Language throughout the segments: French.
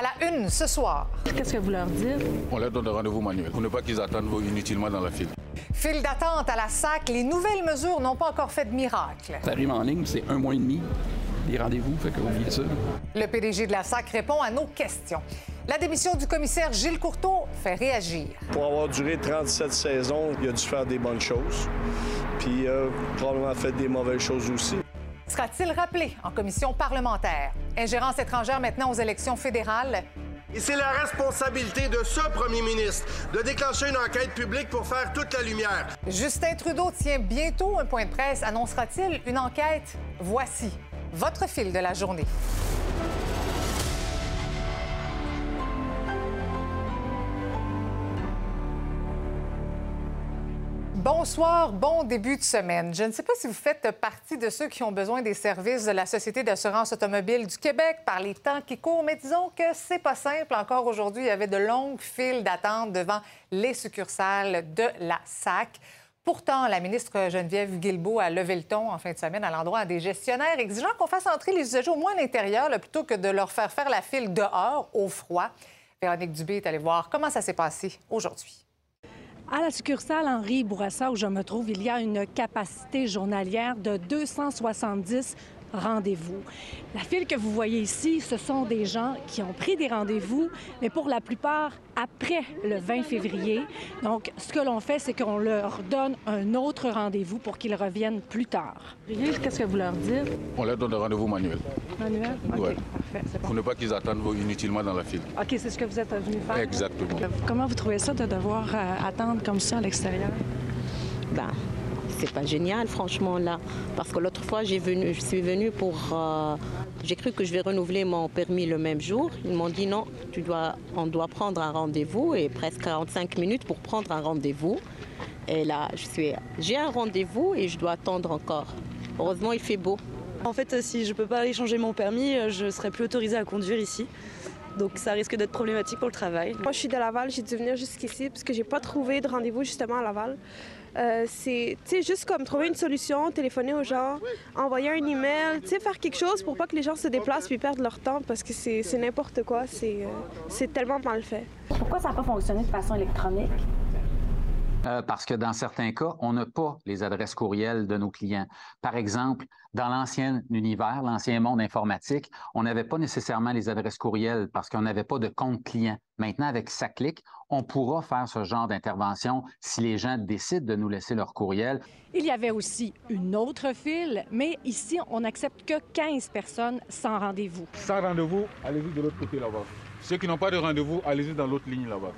À la une ce soir. Qu'est-ce que vous leur dites? On leur donne un rendez-vous manuel pour ne pas qu'ils attendent inutilement dans la file. File d'attente à la SAC, les nouvelles mesures n'ont pas encore fait de miracle. Ça arrive en ligne, c'est un mois et demi, les rendez-vous, fait que oubliez ça. Le PDG de la SAC répond à nos questions. La démission du commissaire Gilles Courteau fait réagir. Pour avoir duré 37 saisons, il a dû faire des bonnes choses. Puis euh, probablement fait des mauvaises choses aussi. Sera-t-il rappelé en commission parlementaire? Ingérence étrangère maintenant aux élections fédérales. Et c'est la responsabilité de ce premier ministre de déclencher une enquête publique pour faire toute la lumière. Justin Trudeau tient bientôt un point de presse. Annoncera-t-il une enquête? Voici votre fil de la journée. Bonsoir, bon début de semaine. Je ne sais pas si vous faites partie de ceux qui ont besoin des services de la Société d'assurance automobile du Québec par les temps qui courent, mais disons que c'est pas simple. Encore aujourd'hui, il y avait de longues files d'attente devant les succursales de la SAC. Pourtant, la ministre Geneviève Guilbeault a levé le ton en fin de semaine à l'endroit des gestionnaires, exigeant qu'on fasse entrer les usagers au moins à l'intérieur plutôt que de leur faire faire la file dehors, au froid. Véronique Dubé est allée voir comment ça s'est passé aujourd'hui. À la succursale Henri Bourassa, où je me trouve, il y a une capacité journalière de 270 rendez-vous. La file que vous voyez ici, ce sont des gens qui ont pris des rendez-vous, mais pour la plupart après le 20 février. Donc, ce que l'on fait, c'est qu'on leur donne un autre rendez-vous pour qu'ils reviennent plus tard. Qu'est-ce que vous leur dites? On leur donne un rendez-vous manuel Manuel? OK, Ouais. parfait, c'est pour ne pas qu'ils attendent inutilement dans la file. OK, c'est ce que vous êtes venu faire? Exactement. Comment vous trouvez ça de devoir euh, attendre comme ça à l'extérieur? Ben, c'est pas génial, franchement, là. Parce que l'autre fois, j'ai venu, je suis venue pour. euh, j'ai cru que je vais renouveler mon permis le même jour. Ils m'ont dit non, tu dois, on doit prendre un rendez-vous et presque 45 minutes pour prendre un rendez-vous. Et là, je suis, j'ai un rendez-vous et je dois attendre encore. Heureusement, il fait beau. En fait, si je peux pas aller changer mon permis, euh, je serai plus autorisée à conduire ici. Donc ça risque d'être problématique pour le travail. Moi, je suis de Laval, j'ai dû venir jusqu'ici parce que j'ai pas trouvé de rendez-vous justement à Laval. Euh, c'est juste comme trouver une solution, téléphoner aux gens, envoyer un email, faire quelque chose pour pas que les gens se déplacent puis perdent leur temps parce que c'est n'importe quoi, c'est euh, c'est tellement mal fait. Pourquoi ça n'a pas fonctionné de façon électronique? Euh, parce que dans certains cas, on n'a pas les adresses courriels de nos clients. Par exemple, dans l'ancien univers, l'ancien monde informatique, on n'avait pas nécessairement les adresses courriels parce qu'on n'avait pas de compte client. Maintenant, avec SACLIC, on pourra faire ce genre d'intervention si les gens décident de nous laisser leur courriel. Il y avait aussi une autre file, mais ici, on n'accepte que 15 personnes sans rendez-vous. Sans rendez-vous, allez-y de l'autre côté là-bas. Ceux qui n'ont pas de rendez-vous, allez-y dans l'autre ligne là-bas.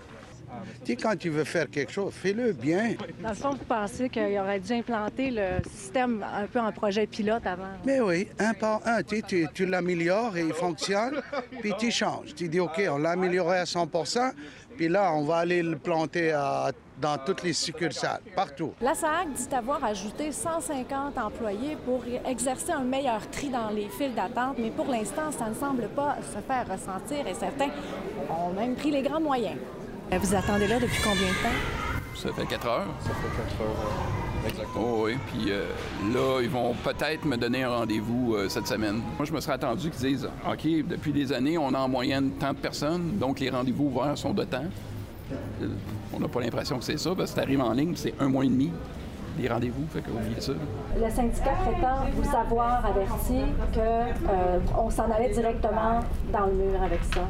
Tu sais, quand tu veux faire quelque chose, fais-le bien. Dans le fond, vous pensez qu'il aurait dû implanter le système un peu en projet pilote avant? Mais oui, un par un, tu, tu, tu l'améliores et il fonctionne, puis tu changes. Tu dis, OK, on l'a amélioré à 100% puis là, on va aller le planter à- dans toutes les succursales, partout. La SAC dit avoir ajouté 150 employés pour exercer un meilleur tri dans les files d'attente, mais pour l'instant, ça ne semble pas se faire ressentir et certains ont même pris les grands moyens. Vous attendez là depuis combien de temps? Ça fait quatre heures. Ça fait 4 heures. euh, exactement. Oh oui, puis euh, là, ils vont peut-être me donner un rendez-vous euh, cette semaine. Moi, je me serais attendu qu'ils disent OK, depuis des années, on a en moyenne tant de personnes, donc les rendez-vous ouverts sont de temps. Euh, on n'a pas l'impression que c'est ça, parce que ça arrive en ligne, c'est un mois et demi, les rendez-vous, fait que oubliez ça. Le syndicat prétend vous avoir averti qu'on s'en allait directement dans le mur avec ça.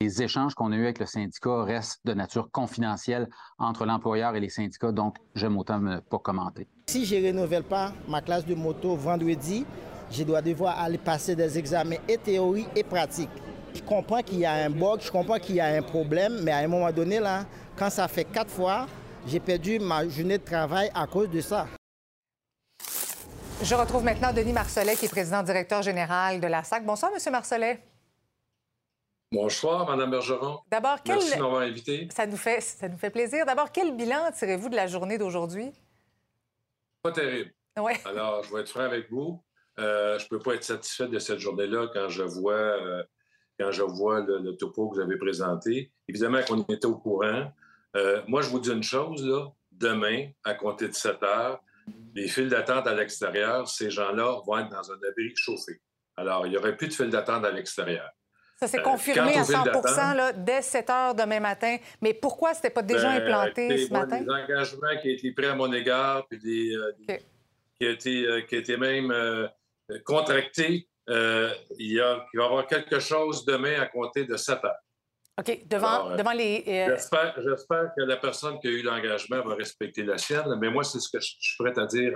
Les échanges qu'on a eus avec le syndicat restent de nature confidentielle entre l'employeur et les syndicats, donc j'aime autant ne pas commenter. Si je ne renouvelle pas ma classe de moto vendredi, je dois devoir aller passer des examens et théorie et pratique. Je comprends qu'il y a un bug, je comprends qu'il y a un problème, mais à un moment donné, là, quand ça fait quatre fois, j'ai perdu ma journée de travail à cause de ça. Je retrouve maintenant Denis Marcelet, qui est président directeur général de la SAC. Bonsoir, Monsieur Marcelet. Bonsoir, Madame Bergeron. D'abord, quel... Merci de m'avoir invité. Ça nous fait, ça nous fait plaisir. D'abord, quel bilan tirez-vous de la journée d'aujourd'hui? Pas terrible. Alors, je vais être franc avec vous. Euh, je ne peux pas être satisfait de cette journée-là quand je vois, euh, quand je vois le, le topo que vous avez présenté. Évidemment qu'on était au courant. Euh, moi, je vous dis une chose, là. Demain, à compter de 7 heures, les files d'attente à l'extérieur, ces gens-là vont être dans un abri chauffé. Alors, il n'y aurait plus de files d'attente à l'extérieur. Ça s'est Euh, confirmé à aux villes 100 d'attente, là, dès 7 heures demain matin. Mais pourquoi c'était pas déjà Ben, implanté écoutez, ce moi, matin? Des engagements qui ont été pris à mon égard, puis des, euh, des- qui, ont été, euh, qui ont été même euh, contractés. Euh, il, y a, il va y avoir quelque chose demain à compter de 7 heures. OK. Devant, Alors, devant les. euh, J'espère, que la personne qui a eu l'engagement va respecter la sienne, mais moi, c'est ce que je je suis prêt à dire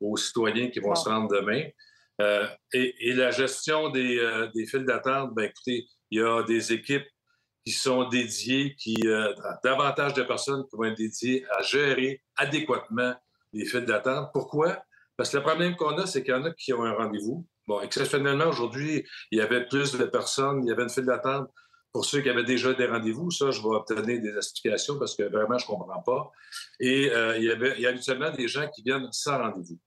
aux citoyens qui vont Bon. se rendre demain. Euh, et, la gestion des, euh, des files d'attente, ben écoutez, il y a des équipes qui sont dédiées, qui euh, davantage de personnes qui vont être dédiées à gérer adéquatement les files d'attente. Pourquoi? Parce que le problème qu'on a, c'est qu'il y en a qui ont un rendez-vous. Bon, exceptionnellement, aujourd'hui, il y avait plus de personnes, il y avait une file d'attente pour ceux qui avaient déjà des rendez-vous. Ça, je vais obtenir des explications parce que vraiment, je ne comprends pas. Et il, y avait, il y a habituellement des gens qui viennent sans rendez-vous.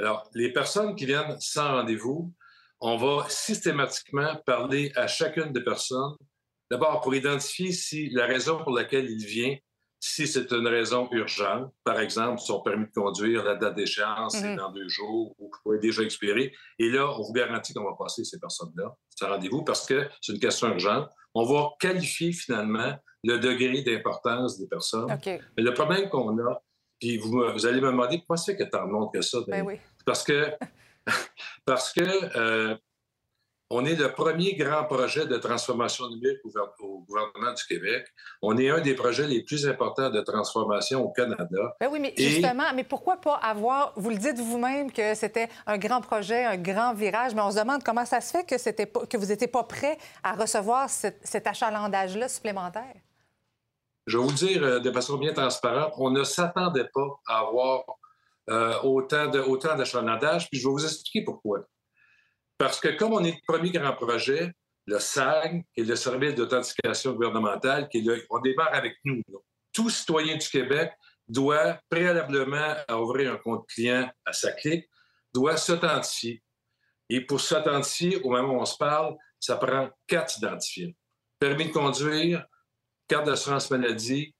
Alors, les personnes qui viennent sans rendez-vous, on va systématiquement parler à chacune des personnes, d'abord pour identifier si la raison pour laquelle il vient, si c'est une raison urgente, par exemple, son permis de conduire, la date d'échéance, c'est Mhm. dans deux jours ou est déjà expiré. Et là, on vous garantit qu'on va passer ces personnes-là sans rendez-vous parce que c'est une question urgente. On va qualifier finalement le degré d'importance des personnes. OK. Mais le problème qu'on a, puis vous, me- vous allez me demander pourquoi c'est que tant de monde que ça. Ben oui. C'est Parce que, parce que euh, on est le premier grand projet de transformation numérique au, gouver- au gouvernement du Québec. On est un des projets les plus importants de transformation au Canada. Ben oui, mais Et- justement, mais pourquoi pas avoir. Vous le dites vous-même que c'était un grand projet, un grand virage, mais on se demande comment ça se fait que, c'était pas, que vous n'étiez pas prêt à recevoir cet, cet achalandage-là supplémentaire? Je vais vous le dire euh, de façon bien transparente, on ne s'attendait pas à avoir euh, autant de- autant puis je vais vous expliquer pourquoi. Parce que comme on est le premier grand projet, le SAG, qui est le service d'authentification gouvernementale, qui est le- on démarre avec nous. Tout citoyen du Québec doit, préalablement ouvrir un compte client à sa clique, doit s'authentifier. Et pour s'authentifier, au moment où on se parle, ça prend quatre identifiants. Permis de conduire, carte d'assurance maladie,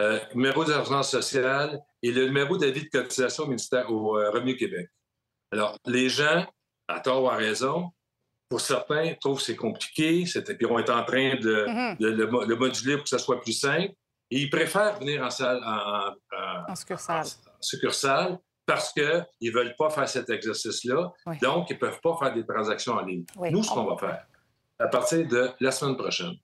euh, numéro d'assurance sociale et le numéro d'avis de cotisation au ministère au euh, Revenu Québec. Alors, les gens, à tort ou à raison, pour certains, trouvent que c'est compliqué, puis on est en train de, Mhm. de le, mo- le moduler pour que ça soit plus simple, et ils préfèrent venir en salle, en, en- En succursale. parce qu'ils ne veulent pas faire cet exercice-là. Oui. Donc, ils ne peuvent pas faire des transactions en ligne. Oui. Nous, ce qu'on va faire, à partir de la semaine prochaine,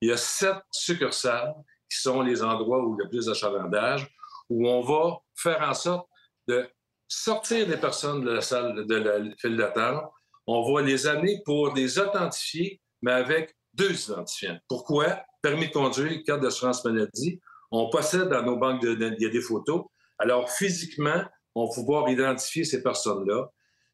il y a sept succursales qui sont les endroits où il y a plus d'achalandage, où on va faire en sorte de sortir les personnes de la salle de la file d'attente. On va les amener pour les authentifier, mais avec deux identifiants. Pourquoi? Permis de conduire, carte d'assurance maladie. On possède dans nos banques de données, il y a des photos. Alors, physiquement, on va pouvoir identifier ces personnes-là.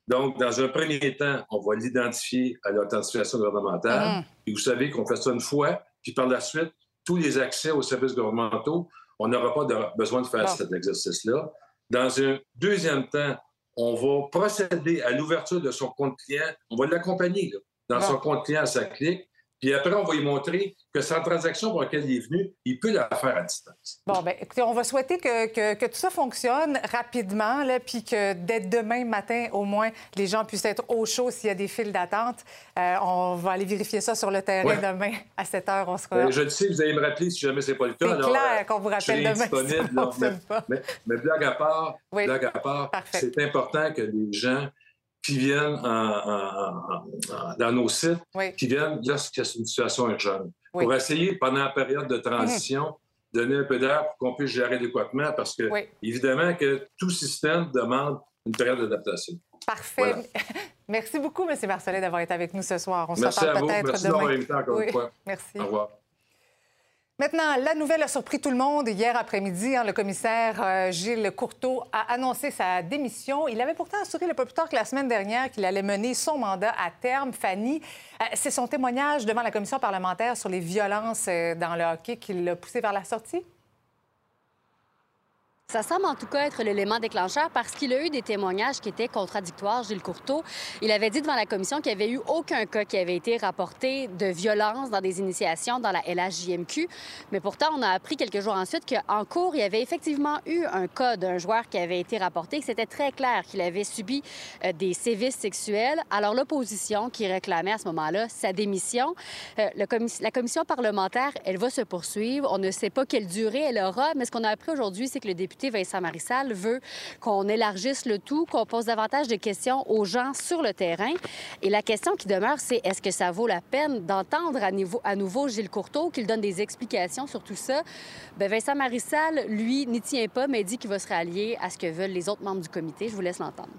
Donc, dans un premier temps, on va l'identifier à l'authentification gouvernementale. Mhm. Et vous savez qu'on fait ça une fois, puis par la suite, tous les accès aux services gouvernementaux, on n'aura pas de- besoin de faire Bon. cet exercice-là. Dans un deuxième temps, on va procéder à l'ouverture de son compte client. On va l'accompagner dans Bon. son compte client à sa clique. Puis après, on va lui montrer que sa transaction pour laquelle il est venu, il peut la faire à distance. Bon, bien, écoutez, on va souhaiter que, que- que tout ça fonctionne rapidement, là, puis que dès demain matin, au moins, les gens puissent être au chaud s'il y a des files d'attente. Euh, on va aller vérifier ça sur le terrain Ouais. demain. À 7 heures, on sera. Euh, je le sais, vous allez me rappeler si jamais ce n'est pas le cas. C'est clair euh, qu'on vous rappelle demain si disponible, fonctionne mais, mais- mais blague à part, Oui. blague à part c'est important que les gens qui viennent en- en- en- en- dans nos sites, Oui. qui viennent lorsqu'il y a une situation urgente, Oui. pour essayer, pendant la période de transition, donner un peu d'air pour qu'on puisse gérer adéquatement, parce que, Oui. évidemment, que tout système demande une période d'adaptation. Parfait. Voilà. Merci beaucoup, M. Marcellet, d'avoir été avec nous ce soir. On se Merci reparle à vous. peut-être Merci demain. d'avoir invité encore une Oui, fois. Merci. Au revoir. Maintenant, la nouvelle a surpris tout le monde. Hier après-midi, hein, le commissaire euh, Gilles Courteau a annoncé sa démission. Il avait pourtant assuré le peu plus tard que la semaine dernière qu'il allait mener son mandat à terme. Fanny, euh, c'est son témoignage devant la commission parlementaire sur les violences euh, dans le hockey qui l'a poussé vers la sortie? Ça semble en tout cas être l'élément déclencheur parce qu'il a eu des témoignages qui étaient contradictoires. Gilles Courteau, il avait dit devant la commission qu'il n'y avait eu aucun cas qui avait été rapporté de violence dans des initiations dans la LHJMQ. Mais pourtant, on a appris quelques jours ensuite qu'en cours, il y avait effectivement eu un cas d'un joueur qui avait été rapporté, que c'était très clair qu'il avait subi euh, des sévices sexuels. Alors l'opposition qui réclamait à ce moment-là sa démission, euh, la commission parlementaire, elle va se poursuivre. On ne sait pas quelle durée elle aura, mais ce qu'on a appris aujourd'hui, c'est que le député Vincent Marissal veut qu'on élargisse le tout, qu'on pose davantage de questions aux gens sur le terrain. Et la question qui demeure, c'est est-ce que ça vaut la peine d'entendre à, à nouveau Gilles Courteau, qu'il donne des explications sur tout ça? Bien, Vincent Marissal, lui, n'y tient pas, mais dit qu'il va se rallier à ce que veulent les autres membres du comité. Je vous laisse l'entendre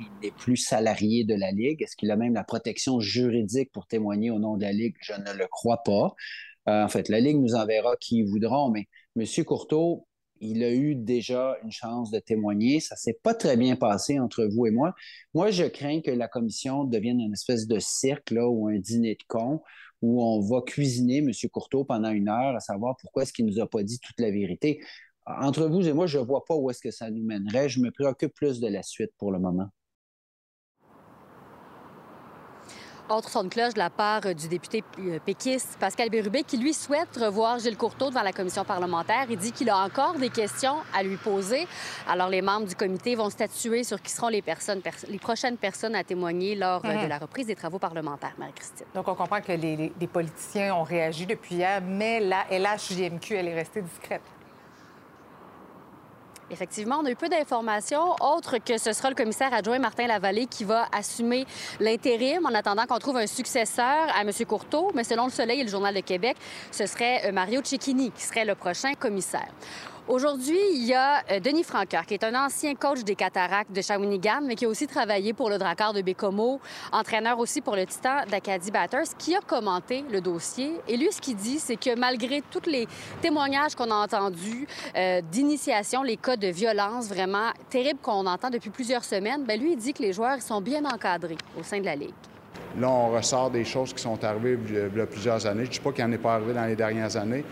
il n'est plus salarié de la Ligue. Est-ce qu'il a même la protection juridique pour témoigner au nom de la Ligue? Je ne le crois pas. Euh, en fait, la Ligue nous enverra qui voudront, mais M. Courteau, il a eu déjà une chance de témoigner. Ça s'est pas très bien passé entre vous et moi. Moi, je crains que la commission devienne une espèce de cirque ou un dîner de cons où on va cuisiner M. Courteau pendant une heure à savoir pourquoi est-ce qu'il nous a pas dit toute la vérité. Entre vous et moi, je ne vois pas où est-ce que ça nous mènerait. Je me préoccupe plus de la suite pour le moment. Autre son de cloche de la part du député euh, péquiste Pascal Bérubé, qui lui souhaite revoir Gilles Courteau devant la commission parlementaire. Il dit qu'il a encore des questions à lui poser. Alors, les membres du comité vont statuer sur qui seront les, personnes, les prochaines personnes à témoigner lors euh, de mhm. la reprise des travaux parlementaires, Marie-Christine. Donc, on comprend que les, les politiciens ont réagi depuis hier, mais la LHJMQ, elle est restée discrète. Effectivement, on a eu peu d'informations, autres que ce sera le commissaire adjoint Martin Lavallée qui va assumer l'intérim en attendant qu'on trouve un successeur à M. Courteau. Mais selon Le Soleil et le Journal de Québec, ce serait euh, Mario Cecchini qui serait le prochain commissaire. Aujourd'hui, il y a euh, Denis Francoeur, qui est un ancien coach des Cataractes de Shawinigan, mais qui a aussi travaillé pour le Drakkar de Bécomo, entraîneur aussi pour le Titan d'Acadie Batters, qui a commenté le dossier. Et lui, ce qu'il dit, c'est que malgré tous les témoignages qu'on a entendus euh, d'initiation, les cas de violence vraiment terribles qu'on entend depuis plusieurs semaines, bien, lui, il dit que les joueurs sont bien encadrés au sein de la Ligue. Là, on ressort des choses qui sont arrivées il y a plusieurs années. Je ne dis pas qu'il n'y en est pas arrivé dans les dernières années,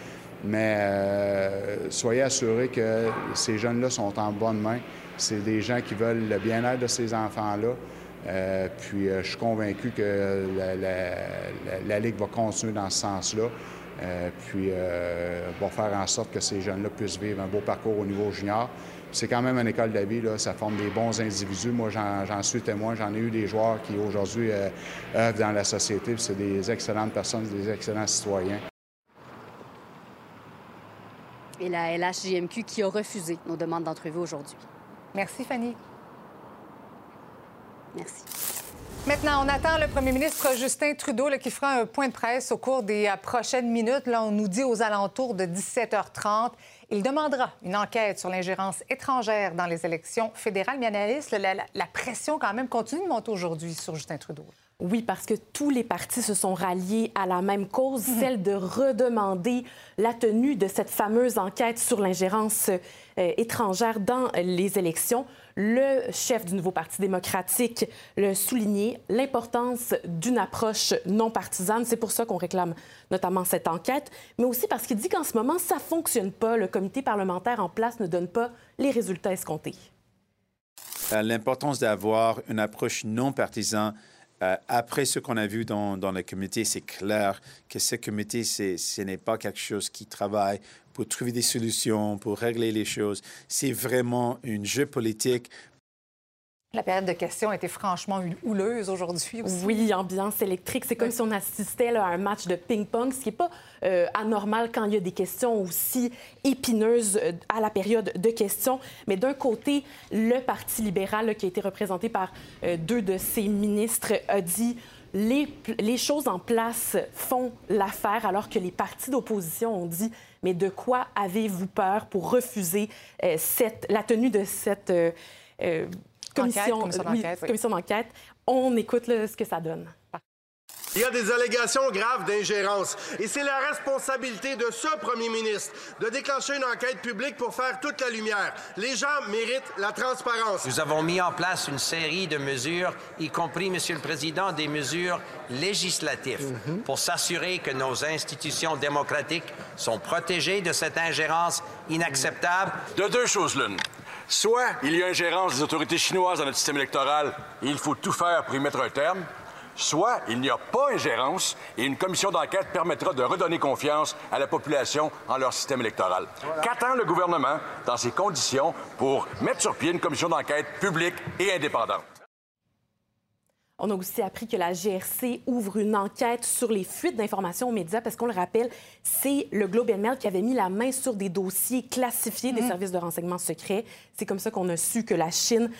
mais euh, soyez assurés que ces jeunes-là sont en bonne main. C'est des gens qui veulent le bien-être de ces enfants-là. Euh, puis euh, je suis convaincu que la, Ligue va continuer dans ce sens-là. puis va faire en sorte que ces jeunes-là puissent vivre un beau parcours au niveau junior. C'est quand même une école de la vie, là. ça forme des bons individus. Moi, j'en suis témoin. J'en ai eu des joueurs qui aujourd'hui œuvrent dans la société. C'est des excellentes personnes, des excellents citoyens et la LHJMQ qui a refusé nos demandes d'entrevue aujourd'hui. Merci, Fanny. Merci. Maintenant, on attend le premier ministre Justin Trudeau qui fera un point de presse au cours des euh, prochaines minutes. Là, on nous dit aux alentours de 17h30. Il demandera une enquête sur l'ingérence étrangère dans les élections fédérales. Mais analyste, la, la pression quand même continue de monter aujourd'hui sur Justin Trudeau. Oui, parce que tous les partis se sont ralliés à la même cause, mhm. celle de redemander la tenue de cette fameuse enquête sur l'ingérence euh, étrangère dans les élections. Le chef du nouveau Parti démocratique le souligné, l'importance d'une approche non partisane. C'est pour ça qu'on réclame notamment cette enquête, mais aussi parce qu'il dit qu'en ce moment, ça ne fonctionne pas. Le comité parlementaire en place ne donne pas les résultats escomptés. Euh, l'importance d'avoir une approche non partisane euh, après ce qu'on a vu dans, dans le comité, c'est clair que ce comité, ce n'est pas quelque chose qui travaille pour trouver des solutions, pour régler les choses. C'est vraiment un jeu politique la période de questions a été franchement houleuse aujourd'hui aussi. Oui, ambiance électrique. C'est comme si on assistait à un match de ping-pong, ce qui n'est pas euh, anormal quand il y a des questions aussi épineuses euh, à la période de questions. Mais d'un côté, le Parti libéral, qui a été représenté par euh, deux de ses ministres, a dit les, les choses en place font l'affaire, alors que les partis d'opposition ont dit mais de quoi avez-vous peur pour refuser cette, la tenue de cette commission, d'enquête. On écoute ce que ça donne. Il y a des allégations graves d'ingérence et c'est la responsabilité de ce premier ministre de déclencher une enquête publique pour faire toute la lumière. Les gens méritent la transparence. Nous avons mis en place une série de mesures, y compris, Monsieur le Président, des mesures législatives pour s'assurer que nos institutions démocratiques sont protégées de cette ingérence inacceptable. De deux choses l'une. Soit il y a ingérence des autorités chinoises dans notre système électoral et il faut tout faire pour y mettre un terme, soit il n'y a pas ingérence et une commission d'enquête permettra de redonner confiance à la population en leur système électoral. Qu'attend le gouvernement dans ces conditions pour mettre sur pied une commission d'enquête publique et indépendante? On a aussi appris que la GRC ouvre une enquête sur les fuites d'informations aux médias parce qu'on le rappelle, c'est le Globe and Mail qui avait mis la main sur des dossiers classifiés des services de renseignement secrets. C'est comme ça qu'on a su que la Chine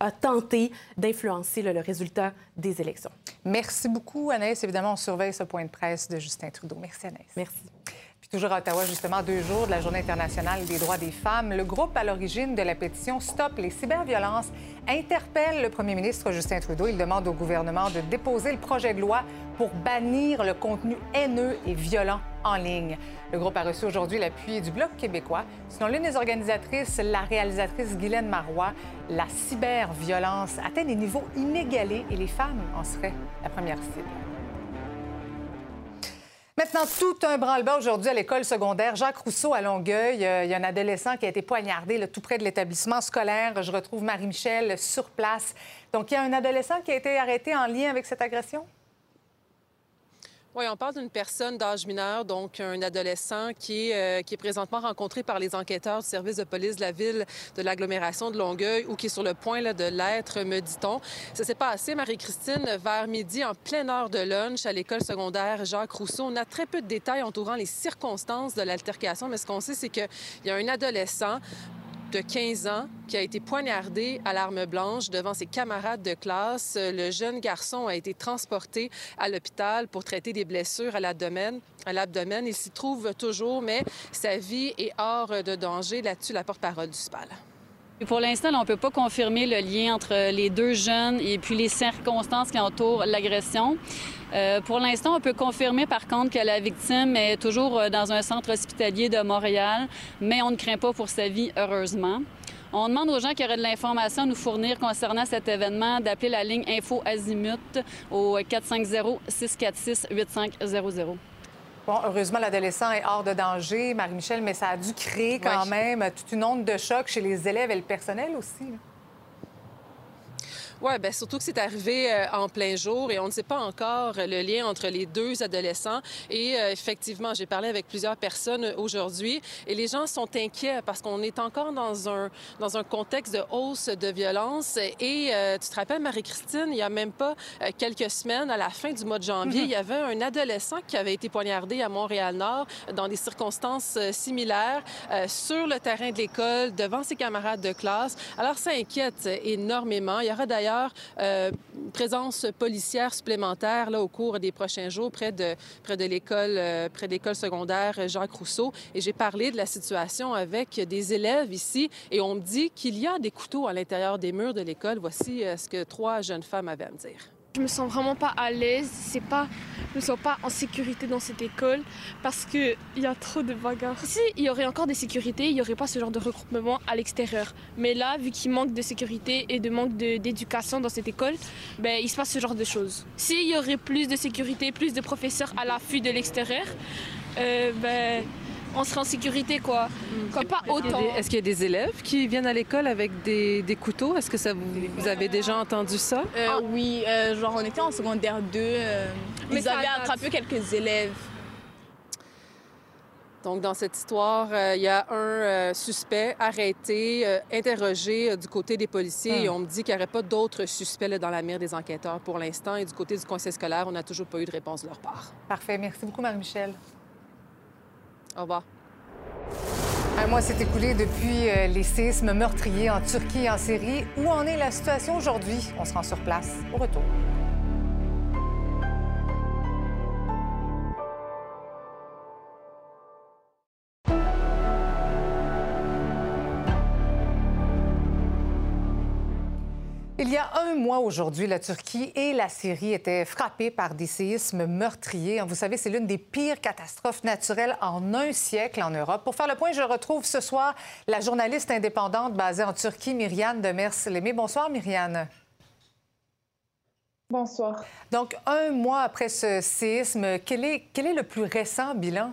a tenté d'influencer le, le résultat des élections. Merci beaucoup, Anaïs. Évidemment, on surveille ce point de presse de Justin Trudeau. Merci, Anaïs. Merci. Puis toujours à Ottawa, justement, deux jours de la Journée internationale des droits des femmes, le groupe à l'origine de la pétition Stop les cyberviolences interpelle le premier ministre Justin Trudeau. Il demande au gouvernement de déposer le projet de loi pour bannir le contenu haineux et violent en ligne. Le groupe a reçu aujourd'hui l'appui du Bloc québécois. Selon l'une des organisatrices, la réalisatrice Guylaine Marois, la cyberviolence atteint des niveaux inégalés et les femmes en seraient la première cible. Maintenant, tout un branle-bas aujourd'hui à l'école secondaire Jacques Rousseau à Longueuil. Euh, Il y a un adolescent qui a été poignardé là, tout près de l'établissement scolaire. Je retrouve Marie-Michel sur place. Donc, il y a un adolescent qui a été arrêté en lien avec cette agression? Oui, on parle d'une personne d'âge mineur, donc un adolescent qui est, euh, qui est présentement rencontré par les enquêteurs du service de police de la ville de l'agglomération de Longueuil ou qui est sur le point de l'être, me dit-on. Ça s'est passé, Marie-Christine, vers midi, en pleine heure de lunch à l'école secondaire Jacques Rousseau. On a très peu de détails entourant les circonstances de l'altercation, mais ce qu'on sait, c'est qu'il y a un adolescent de 15 ans qui a été poignardé à l'arme blanche devant ses camarades de classe. Le jeune garçon a été transporté à l'hôpital pour traiter des blessures à l'abdomen. À l'abdomen, il s'y trouve toujours, mais sa vie est hors de danger. Là-dessus, la porte-parole du SPAL. Pour l'instant, on ne peut pas confirmer le lien entre les deux jeunes et puis les circonstances qui entourent l'agression. Euh, pour l'instant, on peut confirmer par contre que la victime est toujours euh, dans un centre hospitalier de Montréal, mais on ne craint pas pour sa vie, heureusement. On demande aux gens qui auraient de l'information à nous fournir concernant cet événement d'appeler la ligne Info Azimut au 450-646-8500. Bon, heureusement, l'adolescent est hors de danger, Marie-Michel, mais ça a dû créer quand Oui. même toute une onde de choc chez les élèves et le personnel aussi. Oui, bien surtout que c'est arrivé euh, en plein jour et on ne sait pas encore le lien entre les deux adolescents. Et euh, effectivement, j'ai parlé avec plusieurs personnes aujourd'hui et les gens sont inquiets parce qu'on est encore dans un, dans un contexte de hausse de violence. Et euh, tu te rappelles, Marie-Christine, il y a même pas euh, quelques semaines, à la fin du mois de janvier, Mhm. il y avait un adolescent qui avait été poignardé à Montréal-Nord dans des circonstances euh, similaires euh, sur le terrain de l'école, devant ses camarades de classe. Alors, ça inquiète énormément. Il y aura d'ailleurs euh, une présence policière supplémentaire là, au cours des prochains jours près de, près de l'école euh, près de l'école secondaire Jacques Rousseau. Et j'ai parlé de la situation avec des élèves ici et on me dit qu'il y a des couteaux à l'intérieur des murs de l'école. Voici euh, ce que trois jeunes femmes avaient à me dire. Je me sens vraiment pas à l'aise. C'est pas, je me sens pas en sécurité dans cette école parce que il y a trop de bagarres. Si il y aurait encore des sécurités, il y aurait pas ce genre de regroupement à l'extérieur. Mais là, vu qu'il manque de sécurité et de manque d'éducation dans cette école, ben il se passe ce genre de choses. S'il y aurait plus de sécurité, plus de professeurs à l'affût de l'extérieur, euh, ben on serait en sécurité quoi. Comme pas autant. Est-ce qu'il y a des élèves qui viennent à l'école avec des, des couteaux? Est-ce que ça vous, vous avez déjà entendu ça? Euh, Oui, euh, genre on était en secondaire 2. Mais ils ça avaient attrapé quelques élèves. Donc, dans cette histoire, euh, il y a un euh, suspect arrêté, euh, interrogé euh, du côté des policiers. Hmm. Et on me dit qu'il n'y aurait pas d'autres suspects là, dans la mire des enquêteurs pour l'instant. Et du côté du conseil scolaire, on n'a toujours pas eu de réponse de leur part. Parfait. Merci beaucoup, Marie-Michel. Au revoir. Un mois s'est écoulé depuis euh, les séismes meurtriers en Turquie et en Syrie. Où en est la situation aujourd'hui? On se rend sur place. Au retour. Y a un mois aujourd'hui, la Turquie et la Syrie étaient frappées par des séismes meurtriers. Vous savez, c'est l'une des pires catastrophes naturelles en un siècle en Europe. Pour faire le point, je retrouve ce soir la journaliste indépendante basée en Turquie, Myriane de Mers-Lémé. Bonsoir, Myriane. Bonsoir. Donc, un mois après ce séisme, quel est, quel est le plus récent bilan?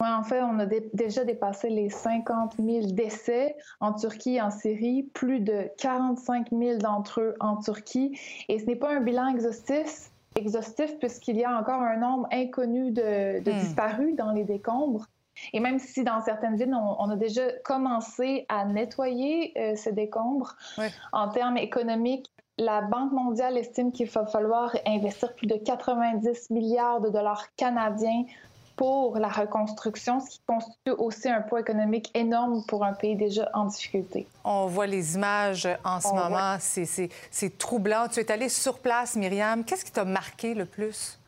Oui, en fait, on a déjà dépassé les 50 000 décès en Turquie et en Syrie, plus de 45 000 d'entre eux en Turquie. Et ce n'est pas un bilan exhaustif, exhaustif puisqu'il y a encore un nombre inconnu de, hmm. disparus dans les décombres. Et même si dans certaines villes, on, a déjà commencé à nettoyer euh, ces décombres, en termes économiques, la Banque mondiale estime qu'il va falloir investir plus de 90 milliards de dollars canadiens pour la reconstruction, ce qui constitue aussi un poids économique énorme pour un pays déjà en difficulté. On voit les images en ce moment, c'est troublant. Tu es allée sur place, Myriam. Qu'est-ce qui t'a marqué le plus?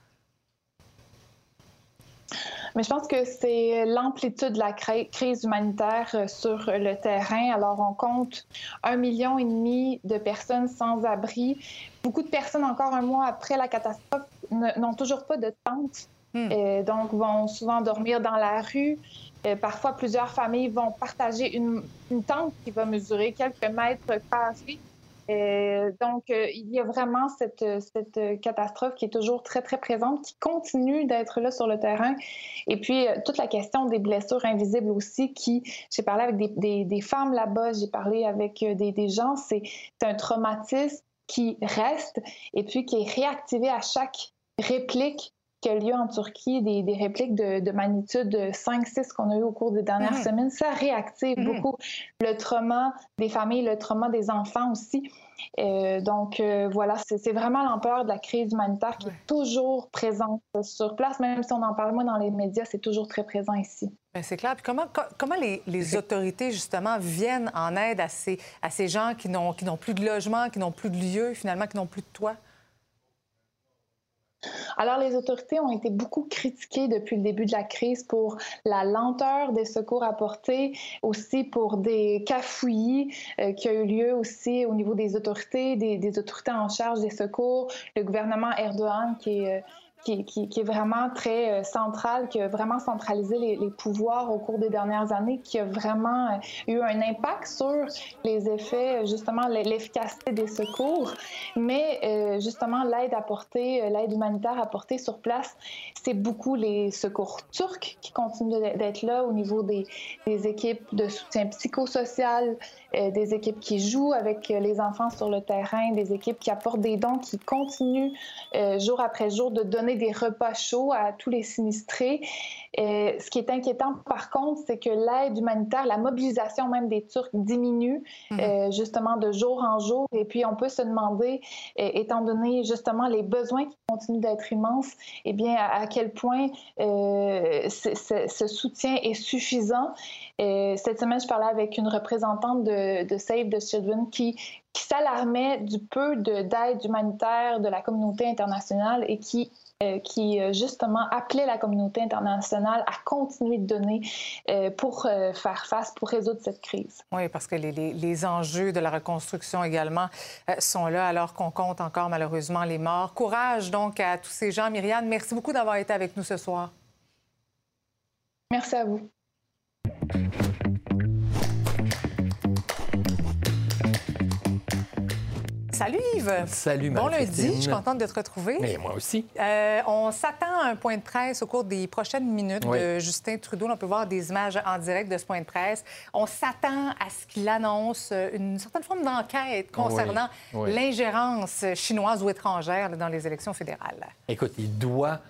Mais je pense que c'est l'amplitude de la crise humanitaire euh, sur le terrain. Alors, on compte un million et demi de personnes sans abri. Beaucoup de personnes, encore un mois après la catastrophe, n'ont toujours pas de tente Hmm. Et donc, vont souvent dormir dans la rue. Et parfois, plusieurs familles vont partager une, tente qui va mesurer quelques mètres carrés. Et donc, euh, il y a vraiment cette, catastrophe qui est toujours très, très présente, qui continue d'être là sur le terrain. Et puis, euh, toute la question des blessures invisibles aussi, qui, j'ai parlé avec des, femmes là-bas, j'ai parlé avec euh, des gens, c'est un traumatisme qui reste et puis qui est réactivé à chaque réplique qui a lieu en Turquie, des, des répliques de, de magnitude 5-6 qu'on a eu au cours des dernières mhm. semaines, ça réactive mhm. beaucoup le trauma des familles, le trauma des enfants aussi. Euh, donc euh, voilà, c'est vraiment l'ampleur de la crise humanitaire qui est toujours présente sur place, même si on en parle moins dans les médias, c'est toujours très présent ici. Ben, c'est clair. Puis comment, comment les, les, autorités, justement, viennent en aide à ces, à ces gens qui n'ont plus de logement, qui n'ont plus de lieu, finalement, qui n'ont plus de toit? Alors, les autorités ont été beaucoup critiquées depuis le début de la crise pour la lenteur des secours apportés, aussi pour des cafouillis euh, qui ont eu lieu aussi au niveau des autorités, des, autorités en charge des secours, le gouvernement Erdogan qui est euh, qui, est vraiment très euh, centrale, qui a vraiment centralisé les, pouvoirs au cours des dernières années, qui a vraiment euh, eu un impact sur les effets, justement, l'efficacité des secours. Mais euh, justement, l'aide apportée, l'aide humanitaire apportée sur place, c'est beaucoup les secours turcs qui continuent d'être là au niveau des, équipes de soutien psychosocial, des équipes qui jouent avec euh, les enfants sur le terrain, des équipes qui apportent des dons, qui continuent euh, jour après jour de donner des repas chauds à tous les sinistrés. ce qui est inquiétant, par contre, c'est que l'aide humanitaire, la mobilisation même des Turcs diminue mhm. justement de jour en jour. Et puis, on peut se demander, étant donné justement les besoins qui continuent d'être immenses, eh bien, à, quel point ce soutien est suffisant. cette semaine, je parlais avec une représentante de Save the Children qui, qui s'alarmait du peu d'aide humanitaire de la communauté internationale et qui euh, qui euh, justement appelait la communauté internationale à continuer de donner euh, pour faire face, pour résoudre cette crise. Oui, parce que les, les, les enjeux de la reconstruction également sont là, alors qu'on compte encore malheureusement les morts. Courage donc à tous ces gens. Myriam, merci beaucoup d'avoir été avec nous ce soir. Merci à vous. Salut Yves. Salut Bon lundi, je suis contente de te retrouver. Mais moi aussi. Euh, on s'attend à un point de presse au cours des prochaines minutes de Justin Trudeau. On peut voir des images en direct de ce point de presse. On s'attend à ce qu'il annonce une certaine forme d'enquête concernant l'ingérence chinoise ou étrangère dans les élections fédérales. Écoute, il doit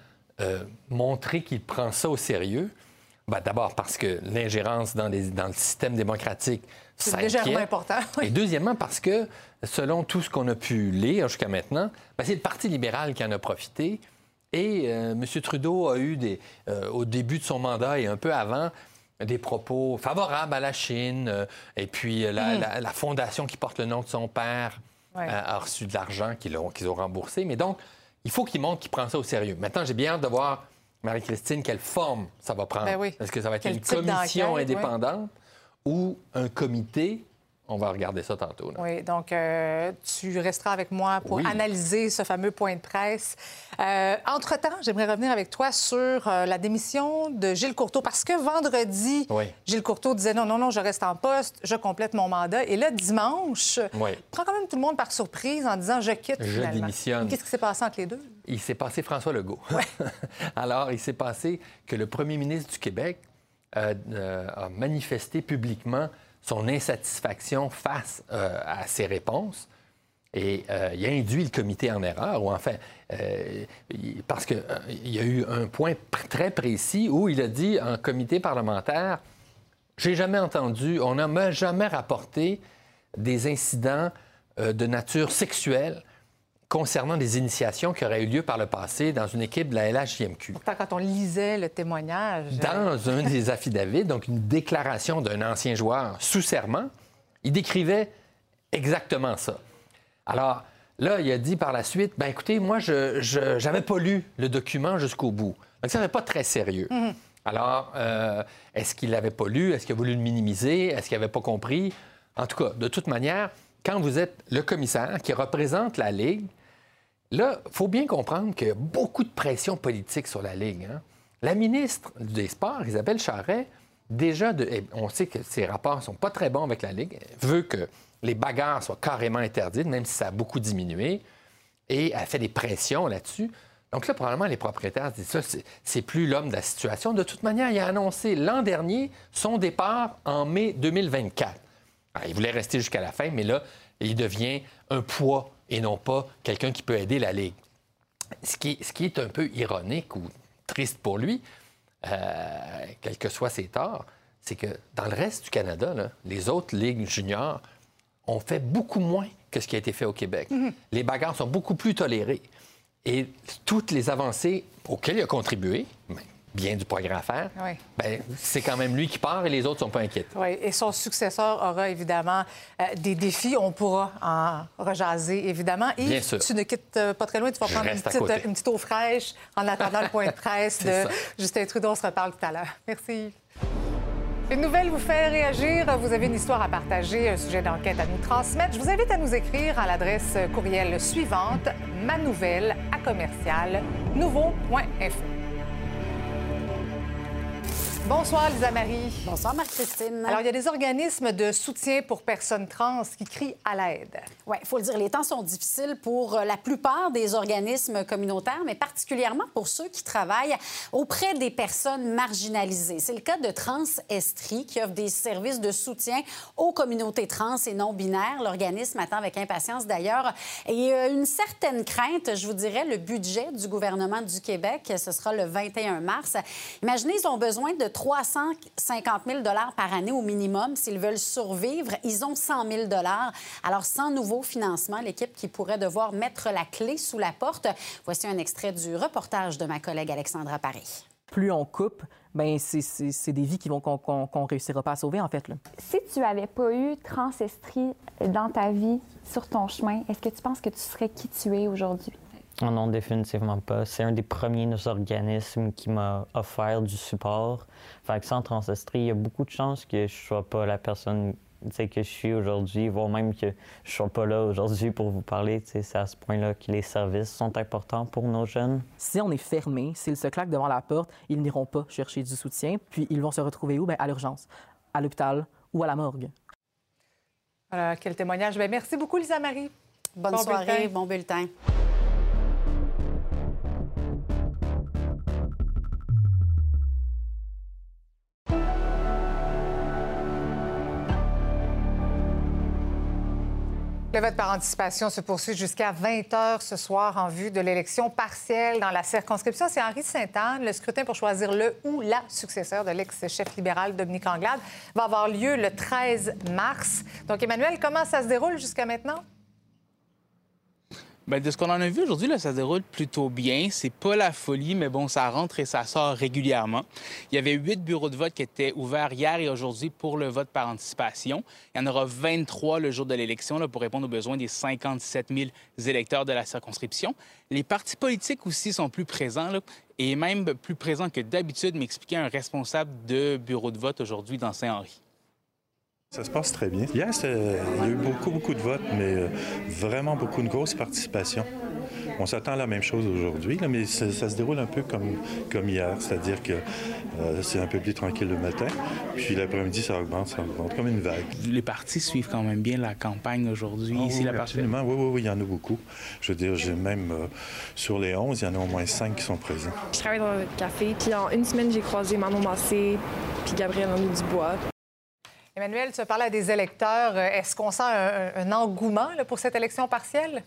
euh, montrer qu'il prend ça au sérieux. Ben, D'abord parce que l'ingérence dans, dans, le système démocratique, c'est légèrement important. Et deuxièmement parce que, selon tout ce qu'on a pu lire jusqu'à maintenant, ben, c'est le Parti libéral qui en a profité. Et euh, M. Trudeau a eu, des, euh, au début de son mandat et un peu avant, des propos favorables à la Chine. Euh, et puis hmm. la, fondation qui porte le nom de son père a reçu de l'argent qu'ils ont, ont, remboursé. Mais donc, il faut qu'il montre qu'il prend ça au sérieux. Maintenant, j'ai bien hâte de voir Marie-Christine, quelle forme ça va prendre? Ben Est-ce que ça va être une commission indépendante? Ou un comité On va regarder ça tantôt. Oui, donc euh, tu resteras avec moi pour analyser ce fameux point de presse. Euh, entre-temps, j'aimerais revenir avec toi sur euh, la démission de Gilles Courteau, parce que vendredi, Gilles Courteau disait non, non, non, je reste en poste, je complète mon mandat. Et là, dimanche, oui. prend quand même tout le monde par surprise en disant je quitte je démissionne. Qu'est-ce qui s'est passé entre les deux? Il s'est passé François Legault. Alors, il s'est passé que le premier ministre du Québec a manifesté publiquement son insatisfaction face euh, à ses réponses. Et euh, il a induit le comité en erreur, ou enfin, euh, parce qu'il y a eu un point très précis où il a dit en comité parlementaire J'ai jamais entendu, on n'a jamais rapporté des incidents de nature sexuelle concernant des initiations qui auraient eu lieu par le passé dans une équipe de la LHJMQ. Pourtant, quand on lisait le témoignage... Dans un des affidavits, donc une déclaration d'un ancien joueur sous serment, il décrivait exactement ça. Alors, là, il a dit par la suite, ben écoutez, moi, je n'avais pas lu le document jusqu'au bout. Donc, ça n'est pas très sérieux. Mhm. Alors, euh, est-ce qu'il l'avait pas lu? Est-ce qu'il a voulu le minimiser? Est-ce qu'il n'avait pas compris? En tout cas, de toute manière, quand vous êtes le commissaire qui représente la Ligue, Là, il faut bien comprendre qu'il y a beaucoup de pression politique sur la Ligue. Hein. La ministre des Sports, Isabelle Charret, déjà, eh, on sait que ses rapports ne sont pas très bons avec la Ligue, veut que les bagarres soient carrément interdites, même si ça a beaucoup diminué, et elle fait des pressions là-dessus. Donc là, probablement, les propriétaires disent ça, c'est plus l'homme de la situation. De toute manière, il a annoncé l'an dernier son départ en mai 2024. Ah, il voulait rester jusqu'à la fin, mais là, il devient un poids et non pas quelqu'un qui peut aider la Ligue. Ce qui, ce qui est un peu ironique ou triste pour lui, euh, quels que soient ses torts, c'est que dans le reste du Canada, les autres ligues juniors ont fait beaucoup moins que ce qui a été fait au Québec. Mm-hmm. Les bagarres sont beaucoup plus tolérées. Et toutes les avancées auxquelles il a contribué, bien du progrès à faire, ben, c'est quand même lui qui part et les autres ne sont pas inquiets. Oui, et son successeur aura évidemment euh, des défis. On pourra en rejaser, évidemment. Et bien sûr. tu ne quittes euh, pas très loin. Tu vas prendre une petite, une petite, eau fraîche en attendant le point de presse de Justin Trudeau. On se reparle tout à l'heure. Merci. Une nouvelle vous fait réagir. Vous avez une histoire à partager, un sujet d'enquête à nous transmettre. Je vous invite à nous écrire à l'adresse courriel suivante, ma nouvelle à commercial nouveau.info. Bonsoir, Lisa Marie. Bonsoir, Marie-Christine. Alors, il y a des organismes de soutien pour personnes trans qui crient à l'aide. Oui, il faut le dire, les temps sont difficiles pour euh, la plupart des organismes communautaires, mais particulièrement pour ceux qui travaillent auprès des personnes marginalisées. C'est le cas de Trans Estrie, qui offre des services de soutien aux communautés trans et non binaires. L'organisme attend avec impatience d'ailleurs. Et euh, une certaine crainte, je vous dirais, le budget du gouvernement du Québec, ce sera le 21 mars. Imaginez, ils ont besoin de 350 000 par année au minimum s'ils veulent survivre. Ils ont 100 000 Alors, sans nouveau financement, l'équipe qui pourrait devoir mettre la clé sous la porte. Voici un extrait du reportage de ma collègue Alexandra Paris. Plus on coupe, ben c'est des vies qu'on ne réussira pas à sauver, en fait. Là. Si tu n'avais pas eu Transestrie dans ta vie, sur ton chemin, est-ce que tu penses que tu serais qui tu es aujourd'hui? Oh non, définitivement pas. C'est un des premiers organismes qui m'a offert du support. Fait que sans Transestrie, il y a beaucoup de chances que je sois pas la personne que je suis aujourd'hui, voire même que je sois pas là aujourd'hui pour vous parler. C'est à ce point-là que les services sont importants pour nos jeunes. Si on est fermé, s'ils se claquent devant la porte, ils n'iront pas chercher du soutien, puis ils vont se retrouver où? Bien, à l'urgence, à l'hôpital ou à la morgue. Voilà, quel témoignage. Bien, merci beaucoup, Lisa Marie. Bonne soirée, bon bulletin. Le vote par anticipation se poursuit jusqu'à 20 heures ce soir en vue de l'élection partielle dans la circonscription. C'est Henri Sainte-Anne. Le scrutin pour choisir le ou la successeur de l'ex-chef libéral Dominique Anglade va avoir lieu le 13 mars. Donc, Emmanuel, comment ça se déroule jusqu'à maintenant? Bien, de ce qu'on en a vu aujourd'hui, là, ça se déroule plutôt bien. C'est pas la folie, mais bon, ça rentre et ça sort régulièrement. Il y avait huit bureaux de vote qui étaient ouverts hier et aujourd'hui pour le vote par anticipation. Il y en aura 23 le jour de l'élection pour répondre aux besoins des 57 000 électeurs de la circonscription. Les partis politiques aussi sont plus présents et même plus présents que d'habitude, m'expliquait un responsable de bureau de vote aujourd'hui dans Saint-Henri. Ça se passe très bien. Hier, il y a eu beaucoup, beaucoup de votes, mais euh, vraiment beaucoup de grosse participation. On s'attend à la même chose aujourd'hui, mais ça, se déroule un peu comme, comme hier, c'est-à-dire que euh, c'est un peu plus tranquille le matin, puis l'après-midi, ça augmente, ça augmente comme une vague. Les partis suivent quand même bien la campagne aujourd'hui. Oh, oui, la absolument, oui, oui, oui, il y en a beaucoup. Je veux dire, j'ai même euh, sur les 11, il y en a au moins 5 qui sont présents. Je travaille dans un café, puis en une semaine, j'ai croisé Manon Massé, puis Gabriel Henry Dubois. Emmanuel, tu parles à des électeurs. Est-ce qu'on sent un, engouement pour cette élection partielle?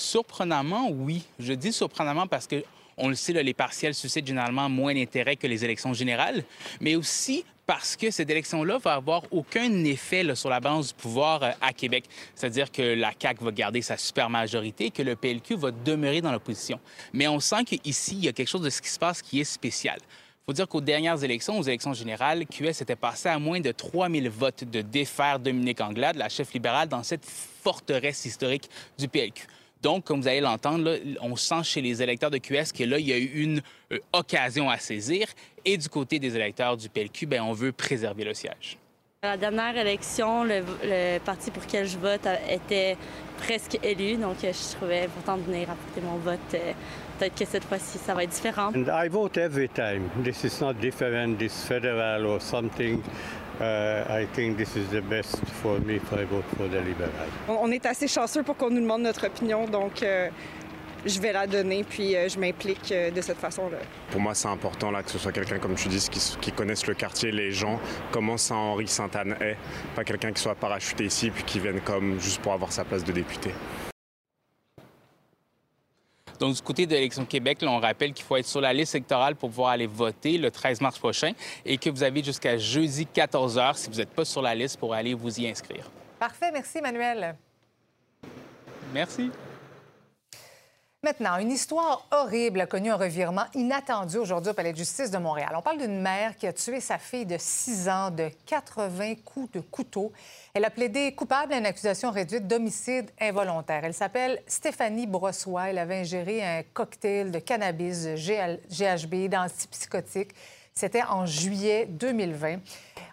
Surprenamment, oui. Je dis surprenamment parce que on le sait, les partiels suscitent généralement moins d'intérêt que les élections générales, mais aussi parce que cette élection-là va avoir aucun effet sur la balance du pouvoir euh, à Québec. C'est-à-dire que la CAQ va garder sa super majorité et que le PLQ va demeurer dans l'opposition. Mais on sent qu'ici, il y a quelque chose de ce qui se passe qui est spécial. Il faut dire qu'aux dernières élections, aux élections générales, QS était passé à moins de 3 000 votes de défaire Dominique Anglade, la chef libérale, dans cette forteresse historique du PLQ. Donc, comme vous allez l'entendre, on sent chez les électeurs de QS que là, il y a eu une euh, occasion à saisir. Et du côté des électeurs du PLQ, bien, on veut préserver le siège. À la dernière élection, le, parti pour lequel je vote était presque élu, donc je trouvais important de venir apporter mon vote euh, peut-être que cette fois-ci, ça va être différent. And I vote every time. This is not different, this federal or something. Uh, I think this is the best for me if I vote for the Liberal. On est assez chanceux pour qu'on nous demande notre opinion, donc euh, je vais la donner, puis euh, je m'implique euh, de cette façon-là. Pour moi, c'est important là, que ce soit quelqu'un, comme tu dis, qui, qui connaisse le quartier, les gens, comment Saint-Henri, Sainte-Anne est, pas quelqu'un qui soit parachuté ici puis qui vienne comme juste pour avoir sa place de député. Donc, du côté de l'élection Québec, on rappelle qu'il faut être sur la liste électorale pour pouvoir aller voter le 13 mars prochain et que vous avez jusqu'à jeudi 14 h si vous n'êtes pas sur la liste pour aller vous y inscrire. Parfait. Merci, Emmanuel. Merci. Maintenant, une histoire horrible a connu un revirement inattendu aujourd'hui au Palais de justice de Montréal. On parle d'une mère qui a tué sa fille de 6 ans de 80 coups de couteau. Elle a plaidé coupable à une accusation réduite d'homicide involontaire. Elle s'appelle Stéphanie Brossois. Elle avait ingéré un cocktail de cannabis GHB d'antipsychotiques. C'était en juillet 2020.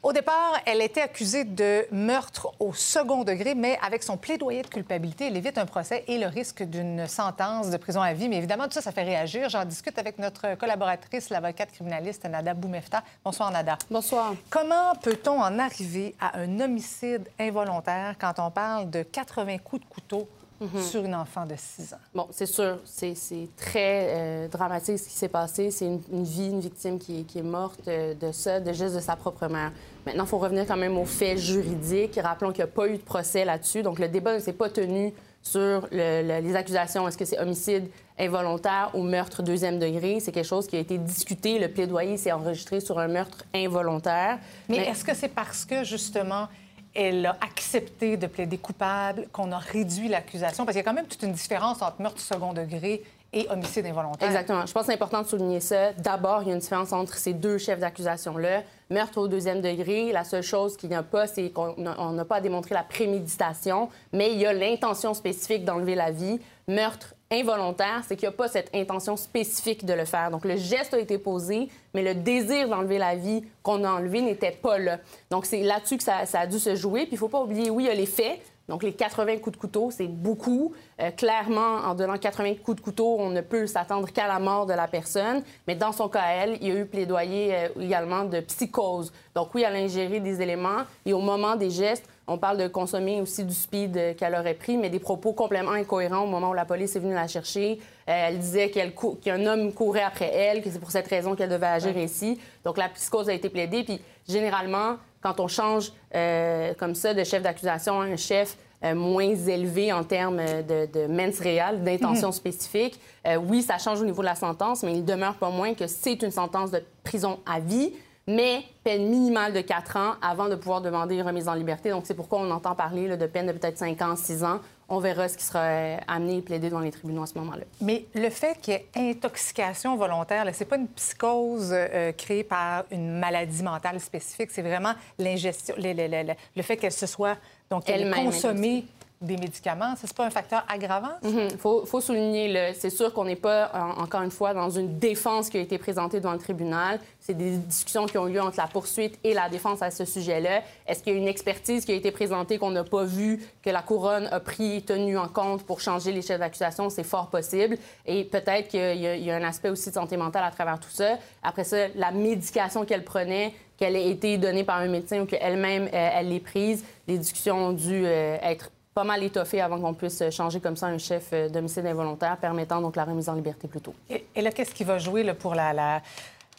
Au départ, elle était accusée de meurtre au second degré, mais avec son plaidoyer de culpabilité, elle évite un procès et le risque d'une sentence de prison à vie. Mais évidemment, tout ça, ça fait réagir. J'en discute avec notre collaboratrice, l'avocate criminaliste Nada Boumefta. Bonsoir, Nada. Bonsoir. Comment peut-on en arriver à un homicide involontaire quand on parle de 80 coups de couteau Mhm. sur une enfant de 6 ans. Bon, c'est sûr, c'est très euh, dramatique ce qui s'est passé. C'est une, vie, une victime qui, est morte euh, de ça, de juste de sa propre mère. Maintenant, il faut revenir quand même aux faits juridiques. Rappelons qu'il n'y a pas eu de procès là-dessus. Donc, le débat ne s'est pas tenu sur les accusations. Est-ce que c'est homicide involontaire ou meurtre deuxième degré? C'est quelque chose qui a été discuté. Le plaidoyer s'est enregistré sur un meurtre involontaire. Mais... est-ce que c'est parce que, justement, elle a accepté de plaider coupable, qu'on a réduit l'accusation, parce qu'il y a quand même toute une différence entre meurtre second degré et homicide involontaire. Exactement. Je pense que c'est important de souligner ça. D'abord, il y a une différence entre ces deux chefs d'accusation-là. Meurtre au deuxième degré, la seule chose qu'il n'y a pas, c'est qu'on n'a pas à démontrer la préméditation, mais il y a l'intention spécifique d'enlever la vie. Meurtre involontaire, c'est qu'il n'y a pas cette intention spécifique de le faire. Donc, le geste a été posé, mais le désir d'enlever la vie qu'on a enlevé n'était pas là. Donc, c'est là-dessus que ça, a dû se jouer. Puis, il ne faut pas oublier, oui, il y a les faits. Donc, les 80 coups de couteau, c'est beaucoup. Euh, clairement, en donnant 80 coups de couteau, on ne peut s'attendre qu'à la mort de la personne. Mais dans son cas, elle, il y a eu plaidoyer euh, également de psychose. Donc, oui, elle a ingéré des éléments. Et au moment des gestes, on parle de consommer aussi du speed qu'elle aurait pris, mais des propos complètement incohérents au moment où la police est venue la chercher. Euh, elle disait qu'un homme courait après elle, que c'est pour cette raison qu'elle devait agir ici. Donc la psychose a été plaidée. Puis généralement, quand on change euh, comme ça de chef d'accusation à un chef euh, moins élevé en termes de, de mens réel, d'intention spécifique, oui, ça change au niveau de la sentence, mais il demeure pas moins que c'est une sentence de prison à vie mais peine minimale de 4 ans avant de pouvoir demander une remise en liberté. Donc, c'est pourquoi on entend parler de peine de peut-être 5 ans, 6 ans. On verra ce qui sera euh, amené et plaidé dans les tribunaux à ce moment-là. Mais le fait qu'il y ait intoxication volontaire, ce n'est pas une psychose euh, créée par une maladie mentale spécifique, c'est vraiment l'ingestion, le, fait qu'elle se soit donc elle consommée des médicaments, c'est pas un facteur aggravant? Il mhm. faut, faut, souligner, c'est sûr qu'on n'est pas, encore une fois, dans une défense qui a été présentée devant le tribunal. C'est des discussions qui ont eu lieu entre la poursuite et la défense à ce sujet-là. Est-ce qu'il y a une expertise qui a été présentée qu'on n'a pas vue, que la couronne a pris, tenu en compte pour changer les chefs d'accusation? C'est fort possible. Et peut-être qu'il y, y, a un aspect aussi de santé mentale à travers tout ça. Après ça, la médication qu'elle prenait, qu'elle ait été donnée par un médecin ou qu'elle-même, euh, elle l'ait prise, les discussions ont dû euh, être pas mal étoffées avant qu'on puisse changer comme ça un chef euh, d'homicide involontaire, permettant donc la remise en liberté plus tôt. Et, là, qu'est-ce qui va jouer là, pour la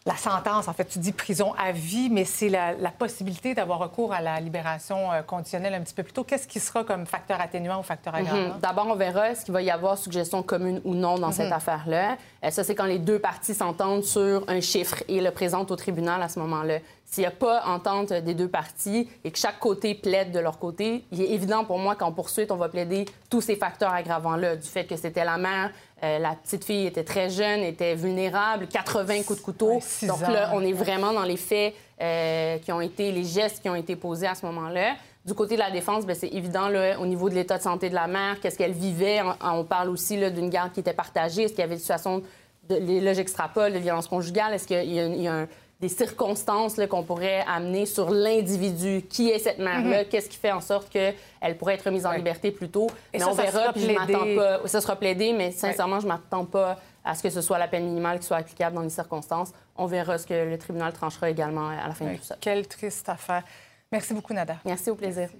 la sentence, en fait, tu dis prison à vie, mais c'est la, possibilité d'avoir recours à la libération euh, conditionnelle un petit peu plus tôt. Qu'est-ce qui sera comme facteur atténuant ou facteur mhm. aggravant? D'abord, on verra ce qu'il va y avoir suggestion commune ou non dans cette mhm. affaire-là. Euh, ça, c'est quand les deux parties s'entendent sur un chiffre et le présentent au tribunal à ce moment-là. S'il n'y a pas entente des deux parties et que chaque côté plaide de leur côté, il est évident pour moi qu'en poursuite, on va plaider tous ces facteurs aggravants-là, du fait que c'était la mère, euh, la petite fille était très jeune, était vulnérable, 80 coups de couteau. Donc là, on est vraiment dans les faits euh, qui ont été, les gestes qui ont été posés à ce moment-là. Du côté de la défense, ben, c'est évident là, au niveau de l'état de santé de la mère, qu'est-ce qu'elle vivait. On, parle aussi d'une garde qui était partagée. Est-ce qu'il y avait une situation de, là, j'extrapole, de violence conjugale? Est-ce qu'il y a, des circonstances qu'on pourrait amener sur l'individu. Qui est cette mère-là? Mm-hmm. Qu'est-ce qui fait en sorte qu'elle pourrait être mise en liberté plus tôt? mais on verra, puis je pas... Ça sera plaidé, mais sincèrement, je m'attends pas à ce que ce soit la peine minimale qui soit applicable dans les circonstances. On verra ce que le tribunal tranchera également à la fin de tout ça. Quelle triste affaire. Merci beaucoup, Nada. Merci, au plaisir.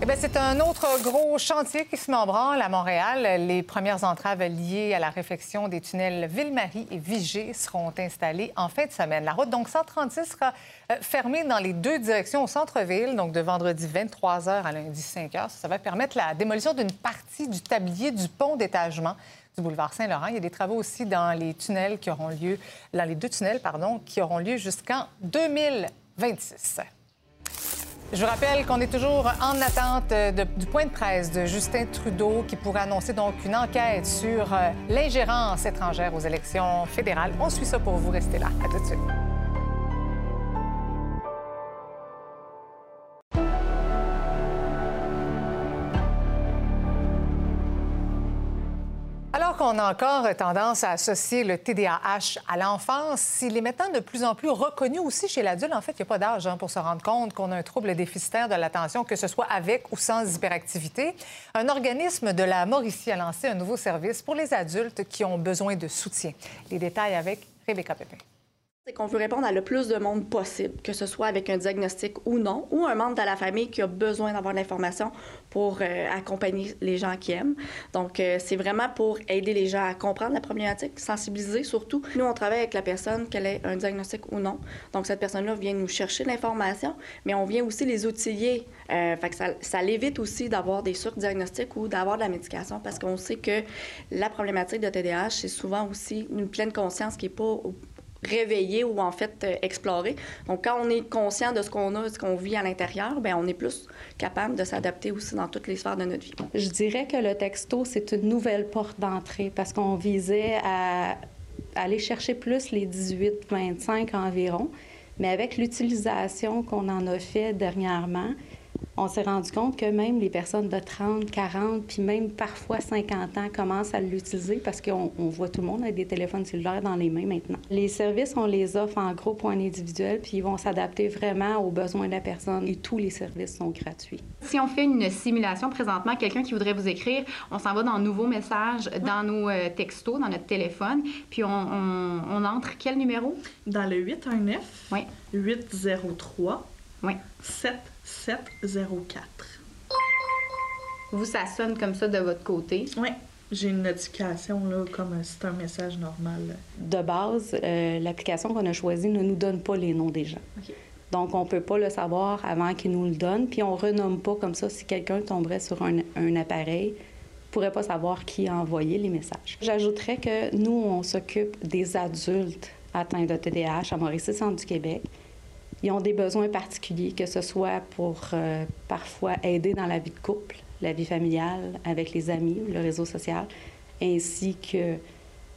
Eh c'est un autre gros chantier qui se met en branle à Montréal. Les premières entraves liées à la réflexion des tunnels Ville-Marie et Vigée seront installées en fin de semaine. La route, donc 136, sera euh, fermée dans les deux directions au centre-ville, donc de vendredi 23 h à lundi 5 h. Ça va permettre la démolition d'une partie du tablier du pont d'étagement du boulevard Saint-Laurent. Il y a des travaux aussi dans les tunnels qui auront lieu, dans les deux tunnels, pardon, qui auront lieu jusqu'en 2026. Je vous rappelle qu'on est toujours en attente du point de presse de Justin Trudeau qui pourrait annoncer donc une enquête sur euh, l'ingérence étrangère aux élections fédérales. On suit ça pour vous. rester là. À tout de suite. Qu'on a encore tendance à associer le TDAH à l'enfance, il est maintenant de plus en plus reconnu aussi chez l'adulte. En fait, il n'y a pas d'âge hein, pour se rendre compte qu'on a un trouble déficitaire de l'attention, que ce soit avec ou sans hyperactivité. Un organisme de la Mauricie a lancé un nouveau service pour les adultes qui ont besoin de soutien. Les détails avec Rebecca Pépin c'est qu'on veut répondre à le plus de monde possible, que ce soit avec un diagnostic ou non, ou un membre de la famille qui a besoin d'avoir l'information pour euh, accompagner les gens qui aiment. Donc, euh, c'est vraiment pour aider les gens à comprendre la problématique, sensibiliser surtout. Nous, on travaille avec la personne, qu'elle ait un diagnostic ou non. Donc, cette personne-là vient nous chercher l'information, mais on vient aussi les outiller. Euh, ça, ça l'évite aussi d'avoir des surdiagnostics ou d'avoir de la médication parce qu'on sait que la problématique de TDAH, c'est souvent aussi une pleine conscience qui n'est pas réveiller ou en fait euh, explorer. Donc quand on est conscient de ce qu'on a, de ce qu'on vit à l'intérieur, ben on est plus capable de s'adapter aussi dans toutes les sphères de notre vie. Je dirais que le texto c'est une nouvelle porte d'entrée parce qu'on visait à aller chercher plus les 18-25 environ, mais avec l'utilisation qu'on en a fait dernièrement, on s'est rendu compte que même les personnes de 30, 40, puis même parfois 50 ans commencent à l'utiliser parce qu'on voit tout le monde avec des téléphones cellulaires dans les mains maintenant. Les services, on les offre en gros pour un individuel, puis ils vont s'adapter vraiment aux besoins de la personne et tous les services sont gratuits. Si on fait une simulation présentement, quelqu'un qui voudrait vous écrire, on s'en va dans Nouveaux messages, dans nos euh, textos, dans notre téléphone, puis on, on entre quel numéro? Dans le 819 oui. 803 oui. 7 704. Vous, ça sonne comme ça de votre côté? Oui. J'ai une notification, là, comme c'est un message normal. De base, euh, l'application qu'on a choisie ne nous donne pas les noms des gens. Donc, on ne peut pas le savoir avant qu'ils nous le donnent. Puis, on ne renomme pas comme ça si quelqu'un tomberait sur un, un appareil ne pourrait pas savoir qui a envoyé les messages. J'ajouterais que nous, on s'occupe des adultes atteints de TDAH à Mauricie, Centre du Québec. Ils ont des besoins particuliers, que ce soit pour euh, parfois aider dans la vie de couple, la vie familiale, avec les amis, le réseau social, ainsi que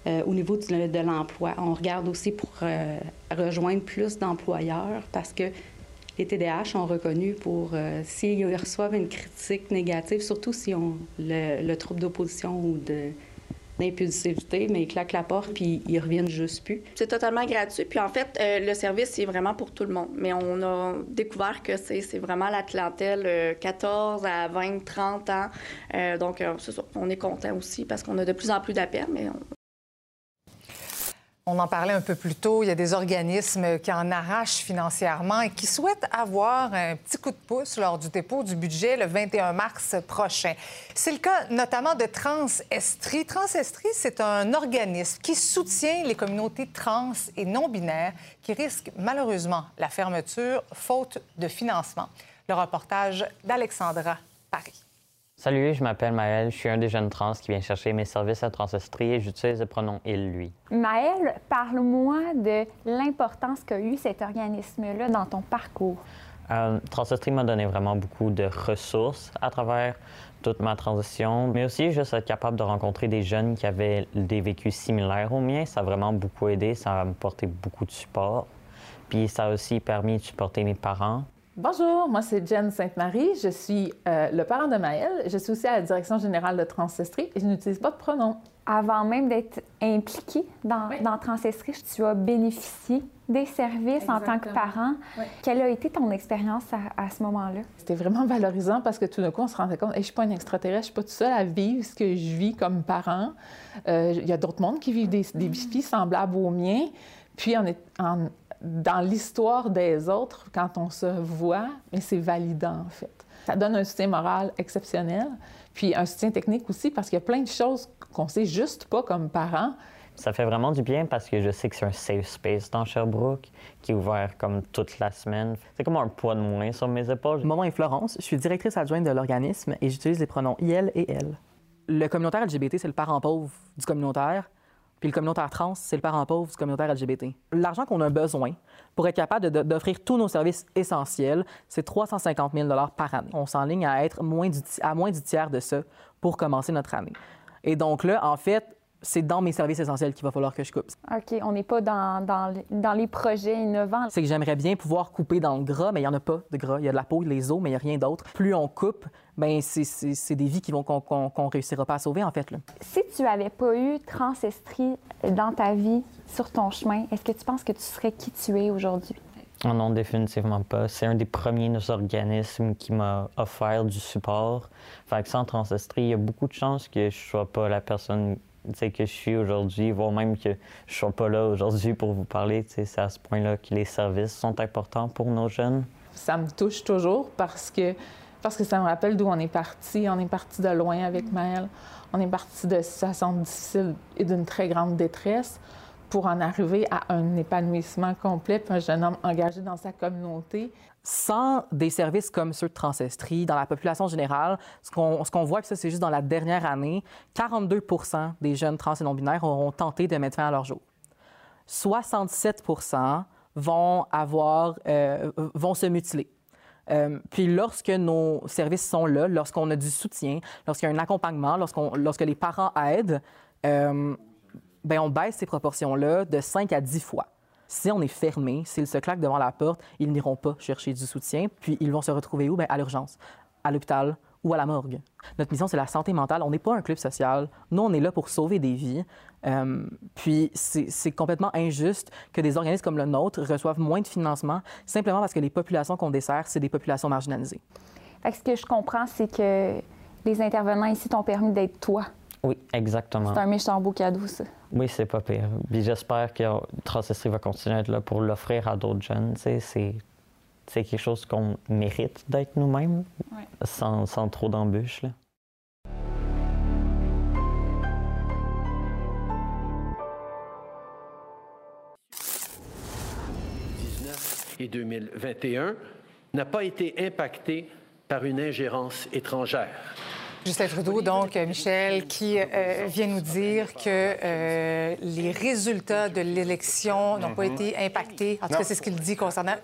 euh, au niveau de, l'emploi. On regarde aussi pour euh, rejoindre plus d'employeurs parce que les TDAH sont reconnus pour, s'ils reçoivent une critique négative, surtout s'ils ont le, le trouble d'opposition ou de d'impulsivité, mais ils claquent la porte puis ils reviennent juste plus. C'est totalement gratuit. Puis en fait, euh, le service, c'est vraiment pour tout le monde. Mais on a découvert que c'est vraiment la clientèle euh, 14 à 20, 30 ans. Euh, donc, euh, c'est ça. On est content aussi parce qu'on a de plus en plus d'appels, mais on, en parlait un peu plus tôt. Il y a des organismes qui en arrachent financièrement et qui souhaitent avoir un petit coup de pouce lors du dépôt du budget le 21 mars prochain. C'est le cas notamment de Transestrie. Transestrie, c'est un organisme qui soutient les communautés trans et non-binaires qui risquent malheureusement la fermeture faute de financement. Le reportage d'Alexandra Paris. Salut, je m'appelle Maël, je suis un des jeunes trans qui vient chercher mes services à Transestrie et j'utilise le pronom il, lui. Maëlle, parle-moi de l'importance qu'a eu cet organisme-là dans ton parcours. Euh, Transestrie m'a donné vraiment beaucoup de ressources à travers toute ma transition, mais aussi juste être capable de rencontrer des jeunes qui avaient des vécus similaires aux miens. Ça a vraiment beaucoup aidé, ça a apporté beaucoup de support. Puis ça a aussi permis de supporter mes parents. Bonjour, moi c'est Jen Sainte-Marie. Je suis euh, le parent de Maëlle. Je suis aussi à la direction générale de Transestrie et je n'utilise pas de pronom. Avant même d'être impliqué dans, dans Transestrie, tu as bénéficié des services en tant que parent. Oui. Quelle a été ton expérience à, à ce moment-là? C'était vraiment valorisant parce que tout d'un coup, on se rendait compte, Hey, je ne suis pas une extraterrestre, je ne suis pas toute seule à vivre ce que je vis comme parent. Euh, Il y a d'autres mondes qui vivent des, des défis semblables aux miens. Puis, on est en- dans l'histoire des autres, quand on se voit, mais c'est validant, en fait. Ça donne un soutien moral exceptionnel, puis un soutien technique aussi, parce qu'il y a plein de choses qu'on ne sait juste pas comme parents. Ça fait vraiment du bien parce que je sais que c'est un safe space dans Sherbrooke qui est ouvert comme toute la semaine. C'est comme un poids de moins sur mes épaules. Mon nom est Florence, je suis directrice adjointe de l'organisme et j'utilise les pronoms IL et elle. Le communautaire LGBT, c'est le parent pauvre du communautaire, puis le communautaire trans, c'est le parent pauvre du communautaire LGBT. L'argent qu'on a besoin pour être capable d'offrir tous nos services essentiels, c'est 350 000 par année. On s'enligne à être à moins du tiers de ça pour commencer notre année. Et donc là, en fait, c'est dans mes services essentiels qu'il va falloir que je coupe. OK, on n'est pas dans, dans, dans les projets innovants. C'est que j'aimerais bien pouvoir couper dans le gras, mais il n'y en a pas de gras. Il y a de la peau, les os, mais il n'y a rien d'autre. Plus on coupe, ben c'est- c'est c'est des vies qui vont qu'on qu'on- qu'on réussira pas à sauver, en fait. Là. Si tu n'avais pas eu Transestrie dans ta vie, sur ton chemin, est-ce que tu penses que tu serais qui tu es aujourd'hui? Oh non, définitivement pas. C'est un des premiers organismes qui m'a offert du support. Fait que sans Transestrie, il y a beaucoup de chances que je sois pas la personne que je suis aujourd'hui, voire même que je sois pas là aujourd'hui pour vous parler. C'est à ce point-là que les services sont importants pour nos jeunes. ça me touche toujours parce que, parce que ça me rappelle d'où on est parti. On est parti de loin avec Maëlle. On est parti de situations difficiles et d'une très grande détresse pour en arriver à un épanouissement complet, puis un jeune homme engagé dans sa communauté? Sans des services comme ceux de Transestrie, dans la population générale, ce qu'on ce voit, puis ça, c'est juste dans la dernière année, 42% des jeunes trans et non-binaires auront tenté de mettre fin à leur jour. 67% vont, avoir, euh, vont se mutiler. Euh, puis lorsque nos services sont là, lorsqu'on a du soutien, lorsqu'il y a un accompagnement, lorsque les parents aident, euh, ben on baisse ces proportions-là de 5 à 10 fois. Si on est fermé, s'ils se claquent devant la porte, ils n'iront pas chercher du soutien, puis ils vont se retrouver où? Ben, à l'urgence, à l'hôpital ou à la morgue. Notre mission, c'est la santé mentale. On n'est pas un club social. Nous, on est là pour sauver des vies. Euh, puis c'est complètement injuste que des organismes comme le nôtre reçoivent moins de financement simplement parce que les populations qu'on dessert, c'est des populations marginalisées. Ce que je comprends, c'est que les intervenants ici t'ont permis d'être toi. Oui, exactement. C'est un méchant beau cadeau, ça. Oui, c'est pas pire. Puis j'espère que Transestrie va continuer à être là pour l'offrir à d'autres jeunes. C'est c'est quelque chose qu'on mérite d'être nous-mêmes, Ouais. sans, sans trop d'embûches. là. et 2021 n'a pas été impacté par une ingérence étrangère. Justin Trudeau, donc, euh, Michel, qui euh, vient nous dire que euh, les résultats de l'élection n'ont pas Mhm. été impactés. En tout cas, c'est ce qu'il dit concernant.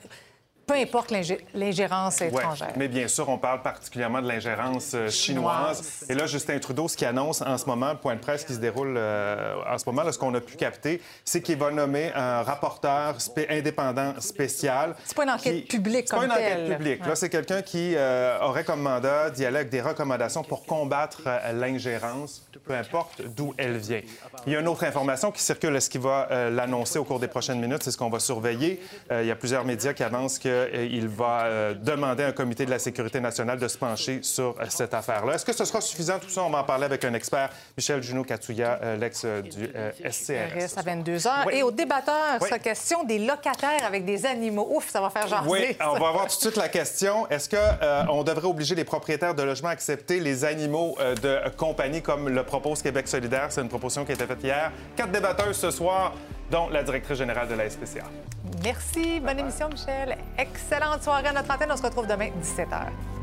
Peu importe l'ingé- l'ingérence Ouais, étrangère. mais bien sûr, on parle particulièrement de l'ingérence euh, chinoise. Et là, Justin Trudeau, ce qu'il annonce en ce moment, le point de presse qui se déroule euh, en ce moment, là, ce qu'on a pu capter, c'est qu'il va nommer un rapporteur spé- indépendant spécial. C'est pas une enquête publique C'est pas comme une enquête telle. publique. Ouais. Là, c'est quelqu'un qui euh, aurait comme mandat d'y aller avec des recommandations pour combattre l'ingérence, peu importe d'où elle vient. Il y a une autre information qui circule. Est-ce qu'il va euh, l'annoncer au cours des prochaines minutes? C'est ce qu'on va surveiller. Il y a plusieurs médias qui annoncent qu'il va euh, demander à un comité de la sécurité nationale de se pencher sur euh, cette affaire-là. Est-ce que ce sera suffisant? Tout ça, on va en parler avec un expert, Michel Junot-Katsuya, euh, l'ex du SCRS. RS à 22 heures. Oui. Et au débatteur, Oui. sa question des locataires avec des animaux. Ouf, ça va faire jaser. Oui, ça. on va avoir tout de suite la question. Est-ce qu'on devrait obliger les propriétaires de logements à accepter les animaux euh, de compagnie comme le propose Québec solidaire? C'est une proposition qui a été faite hier. Quatre débatteuses ce soir, dont la directrice générale de la SPCA. Merci. Bonne émission, Michel. Excellente soirée à notre antenne. On se retrouve demain, 17h.